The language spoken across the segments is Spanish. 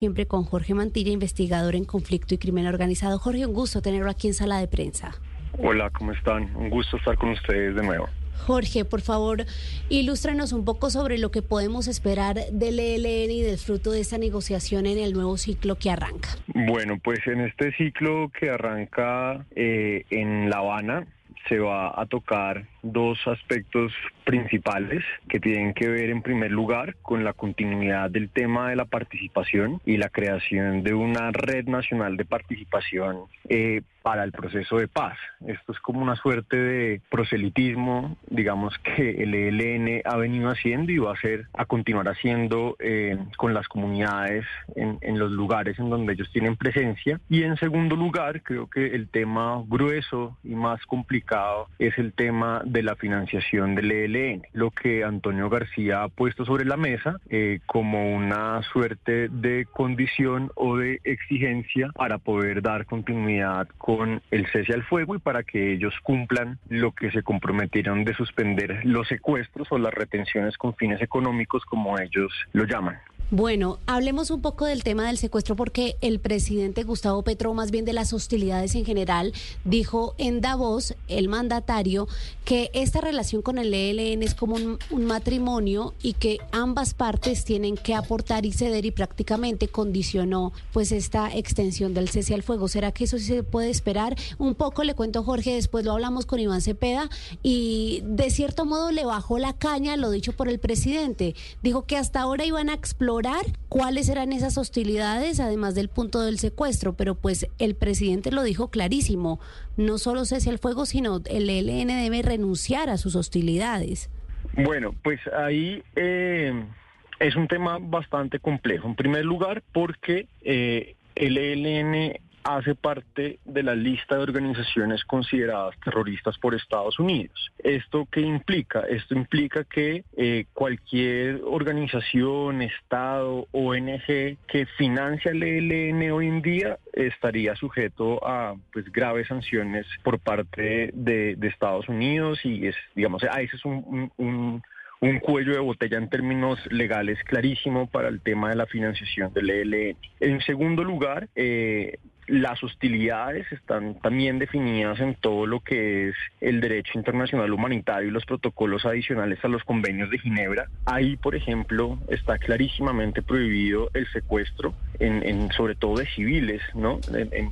Siempre con Jorge Mantilla, investigador en conflicto y crimen organizado. Jorge, un gusto tenerlo aquí en sala de prensa. Hola, ¿cómo están? Un gusto estar con ustedes de nuevo. Jorge, por favor, ilústranos un poco sobre lo que podemos esperar del ELN y del fruto de esta negociación en el nuevo ciclo que arranca. Bueno, pues en este ciclo que arranca eh, en La Habana, se va a tocar dos aspectos principales que tienen que ver en primer lugar con la continuidad del tema de la participación y la creación de una red nacional de participación eh, para el proceso de paz. Esto es como una suerte de proselitismo, digamos que el ELN ha venido haciendo y va a hacer, a continuar haciendo eh, con las comunidades en, en los lugares en donde ellos tienen presencia. Y en segundo lugar, creo que el tema grueso y más complicado es el tema de la financiación del ELN, lo que Antonio García ha puesto sobre la mesa eh, como una suerte de condición o de exigencia para poder dar continuidad con el cese al fuego y para que ellos cumplan lo que se comprometieron de suspender los secuestros o las retenciones con fines económicos como ellos lo llaman. Bueno, hablemos un poco del tema del secuestro porque el presidente Gustavo Petro, más bien de las hostilidades en general, dijo en Davos, el mandatario, que esta relación con el ELN es como un, matrimonio y que ambas partes tienen que aportar y ceder y prácticamente condicionó pues esta extensión del cese al fuego. ¿Será que eso sí se puede esperar? Un poco le cuento Jorge, después lo hablamos con Iván Cepeda y de cierto modo le bajó la caña lo dicho por el presidente. Dijo que hasta ahora iban a explorar cuáles eran esas hostilidades, además del punto del secuestro, pero pues el presidente lo dijo clarísimo, no solo cese el fuego, sino el ELN debe renunciar a sus hostilidades. Bueno, pues ahí eh, es un tema bastante complejo. En primer lugar, porque eh, el ELN hace parte de la lista de organizaciones consideradas terroristas por Estados Unidos. ¿Esto qué implica? Esto implica que eh, cualquier organización, Estado, ONG que financia el ELN hoy en día estaría sujeto a pues graves sanciones por parte de, Estados Unidos y es, digamos, a ese es un, un cuello de botella en términos legales clarísimo para el tema de la financiación del ELN. En segundo lugar, eh, las hostilidades están también definidas en todo lo que es el derecho internacional humanitario y los protocolos adicionales a los convenios de Ginebra. Ahí, por ejemplo, está clarísimamente prohibido el secuestro, en, sobre todo de civiles, ¿no? En,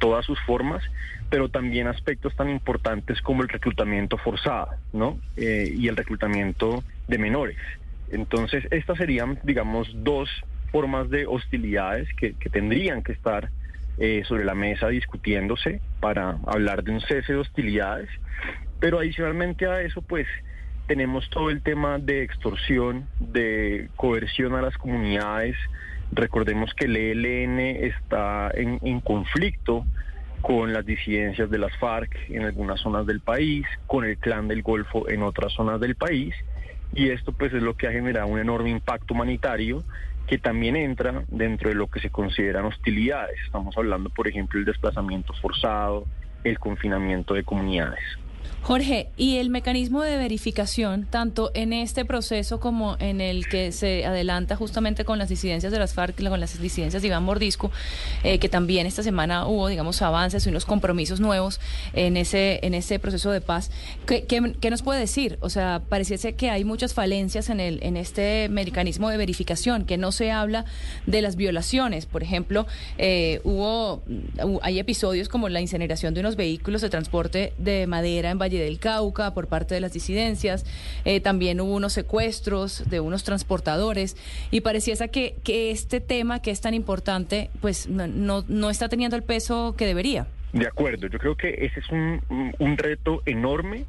todas sus formas, pero también aspectos tan importantes como el reclutamiento forzado, ¿no? Eh, y el reclutamiento de menores. Entonces, estas serían, digamos, dos formas de hostilidades que, que tendrían que estar eh, sobre la mesa discutiéndose para hablar de un cese de hostilidades. Pero adicionalmente a eso, pues tenemos todo el tema de extorsión, de coerción a las comunidades. Recordemos que el ELN está en, en conflicto con las disidencias de las FARC en algunas zonas del país, con el clan del Golfo en otras zonas del país. Y esto pues es lo que ha generado un enorme impacto humanitario que también entra dentro de lo que se consideran hostilidades. Estamos hablando, por ejemplo, el desplazamiento forzado, el confinamiento de comunidades. Jorge, ¿y el mecanismo de verificación, tanto en este proceso como en el que se adelanta justamente con las disidencias de las FARC, con las disidencias de Iván Mordisco, eh, que también esta semana hubo, digamos, avances y unos compromisos nuevos en ese, en ese proceso de paz? ¿Qué, qué, nos puede decir? O sea, pareciese que hay muchas falencias en, el, en este mecanismo de verificación, que no se habla de las violaciones. Por ejemplo, eh, hubo, hay episodios como la incineración de unos vehículos de transporte de madera en Valle del Cauca por parte de las disidencias. Eh, también hubo unos secuestros de unos transportadores y pareciese que, que este tema que es tan importante pues no, no, está teniendo el peso que debería. De acuerdo, yo creo que ese es un, un reto enorme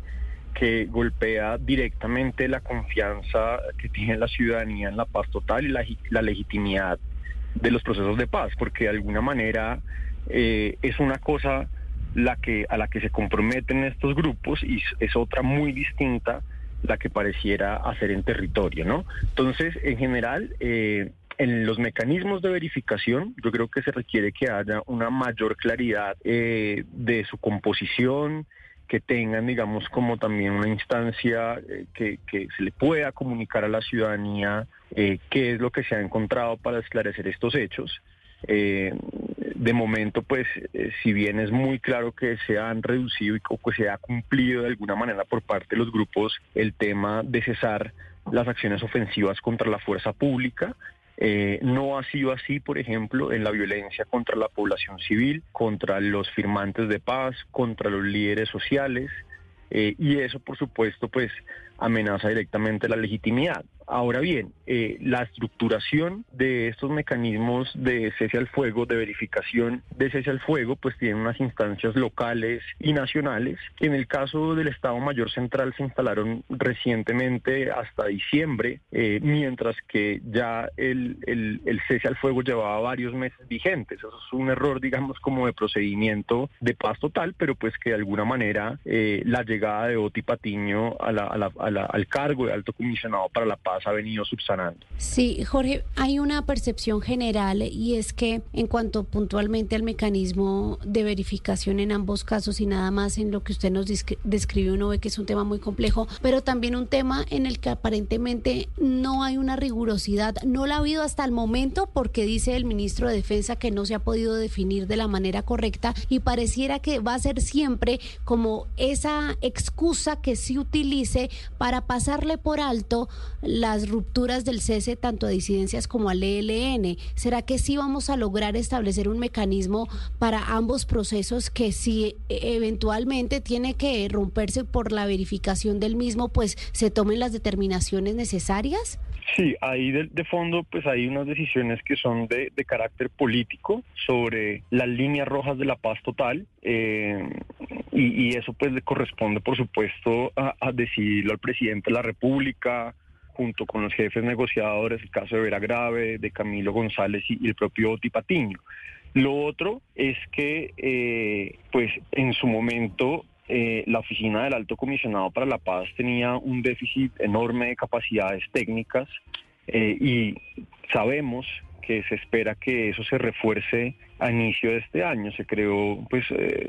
que golpea directamente la confianza que tiene la ciudadanía en la paz total y la, la legitimidad de los procesos de paz, porque de alguna manera eh, es una cosa la que a la que se comprometen estos grupos y es otra muy distinta la que pareciera hacer en territorio, ¿no? Entonces, en general, eh, en los mecanismos de verificación, yo creo que se requiere que haya una mayor claridad eh, de su composición, que tengan, digamos, como también una instancia que, que, se le pueda comunicar a la ciudadanía qué es lo que se ha encontrado para esclarecer estos hechos. De momento, pues, si bien es muy claro que se han reducido y que se ha cumplido de alguna manera por parte de los grupos el tema de cesar las acciones ofensivas contra la fuerza pública. Eh, no ha sido así, por ejemplo, en la violencia contra la población civil, contra los firmantes de paz, contra los líderes sociales, eh, y eso, por supuesto, pues amenaza directamente la legitimidad. Ahora bien, eh, la estructuración de estos mecanismos de cese al fuego, de verificación de cese al fuego, pues tienen unas instancias locales y nacionales. En el caso del Estado Mayor Central se instalaron recientemente hasta diciembre, eh, mientras que ya el, cese al fuego llevaba varios meses vigentes. Eso es un error, digamos, como de procedimiento de paz total, pero pues que de alguna manera eh, la llegada de Oti Patiño al cargo de alto comisionado para la paz ha venido subsanando. Sí, Jorge, hay una percepción general y es que en cuanto puntualmente al mecanismo de verificación en ambos casos y nada más en lo que usted nos describe, uno ve que es un tema muy complejo, pero también un tema en el que aparentemente no hay una rigurosidad, no la ha habido hasta el momento porque dice el ministro de Defensa que no se ha podido definir de la manera correcta y pareciera que va a ser siempre como esa excusa que se utilice para pasarle por alto la las rupturas del cese tanto a disidencias como al ELN. ¿Será que sí vamos a lograr establecer un mecanismo para ambos procesos que si eventualmente tiene que romperse por la verificación del mismo, pues se tomen las determinaciones necesarias? Sí, ahí de, fondo pues hay unas decisiones que son de, carácter político sobre las líneas rojas de la paz total eh, y, eso pues le corresponde por supuesto a, a decidirlo al presidente de la República, junto con los jefes negociadores, el caso de Vera Grave, de Camilo González y, el propio Oti Patiño. Lo otro es que, eh, pues, en su momento eh, la oficina del Alto Comisionado para la Paz tenía un déficit enorme de capacidades técnicas eh, y sabemos que se espera que eso se refuerce a inicio de este año. Se creó, pues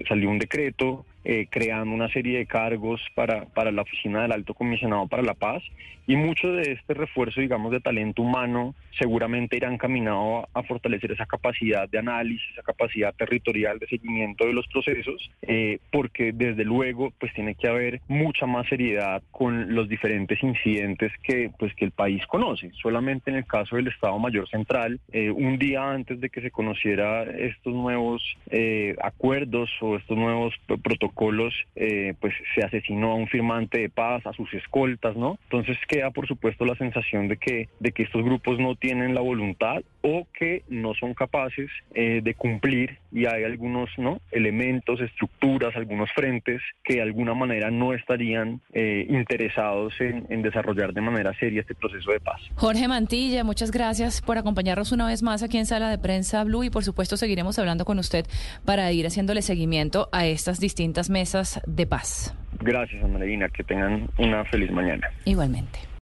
salió un decreto eh, creando una serie de cargos para, para la oficina del Alto Comisionado para la Paz y mucho de este refuerzo, digamos, de talento humano seguramente irá encaminado a, fortalecer esa capacidad de análisis, esa capacidad territorial de seguimiento de los procesos, eh, porque desde luego pues tiene que haber mucha más seriedad con los diferentes incidentes que, pues, que el país conoce. Solamente en el caso del Estado Mayor Central, eh, un día antes de que se conociera estos nuevos acuerdos o estos nuevos protocolos, protocolos, eh, pues se asesinó a un firmante de paz, a sus escoltas, ¿no? Entonces queda, por supuesto, la sensación de que, de que estos grupos no tienen la voluntad o que no son capaces eh, de cumplir y hay algunos, ¿no? Elementos, estructuras, algunos frentes que de alguna manera no estarían eh, interesados en, en desarrollar de manera seria este proceso de paz. Jorge Mantilla, muchas gracias por acompañarnos una vez más aquí en Sala de Prensa Blue y por supuesto seguiremos hablando con usted para ir haciéndole seguimiento a estas distintas mesas de paz. Gracias, Ana Que tengan una feliz mañana. Igualmente.